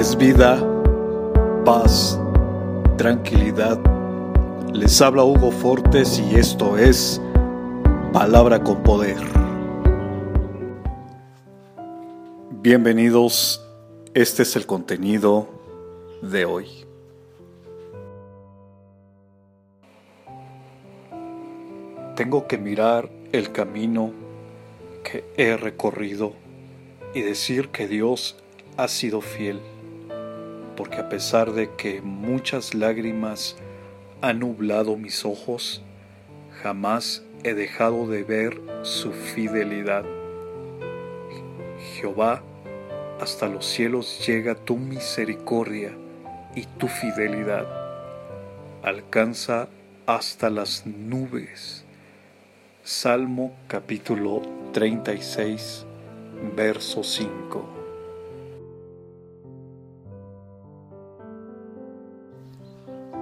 es vida, paz, tranquilidad. Les habla Hugo Fortes y esto es Palabra con Poder. Bienvenidos, este es el contenido de hoy. Tengo que mirar el camino que he recorrido y decir que Dios ha sido fiel, porque a pesar de que muchas lágrimas han nublado mis ojos, jamás he dejado de ver su fidelidad. Jehová, hasta los cielos llega tu misericordia y tu fidelidad. Alcanza hasta las nubes. Salmo capítulo 36, verso 5.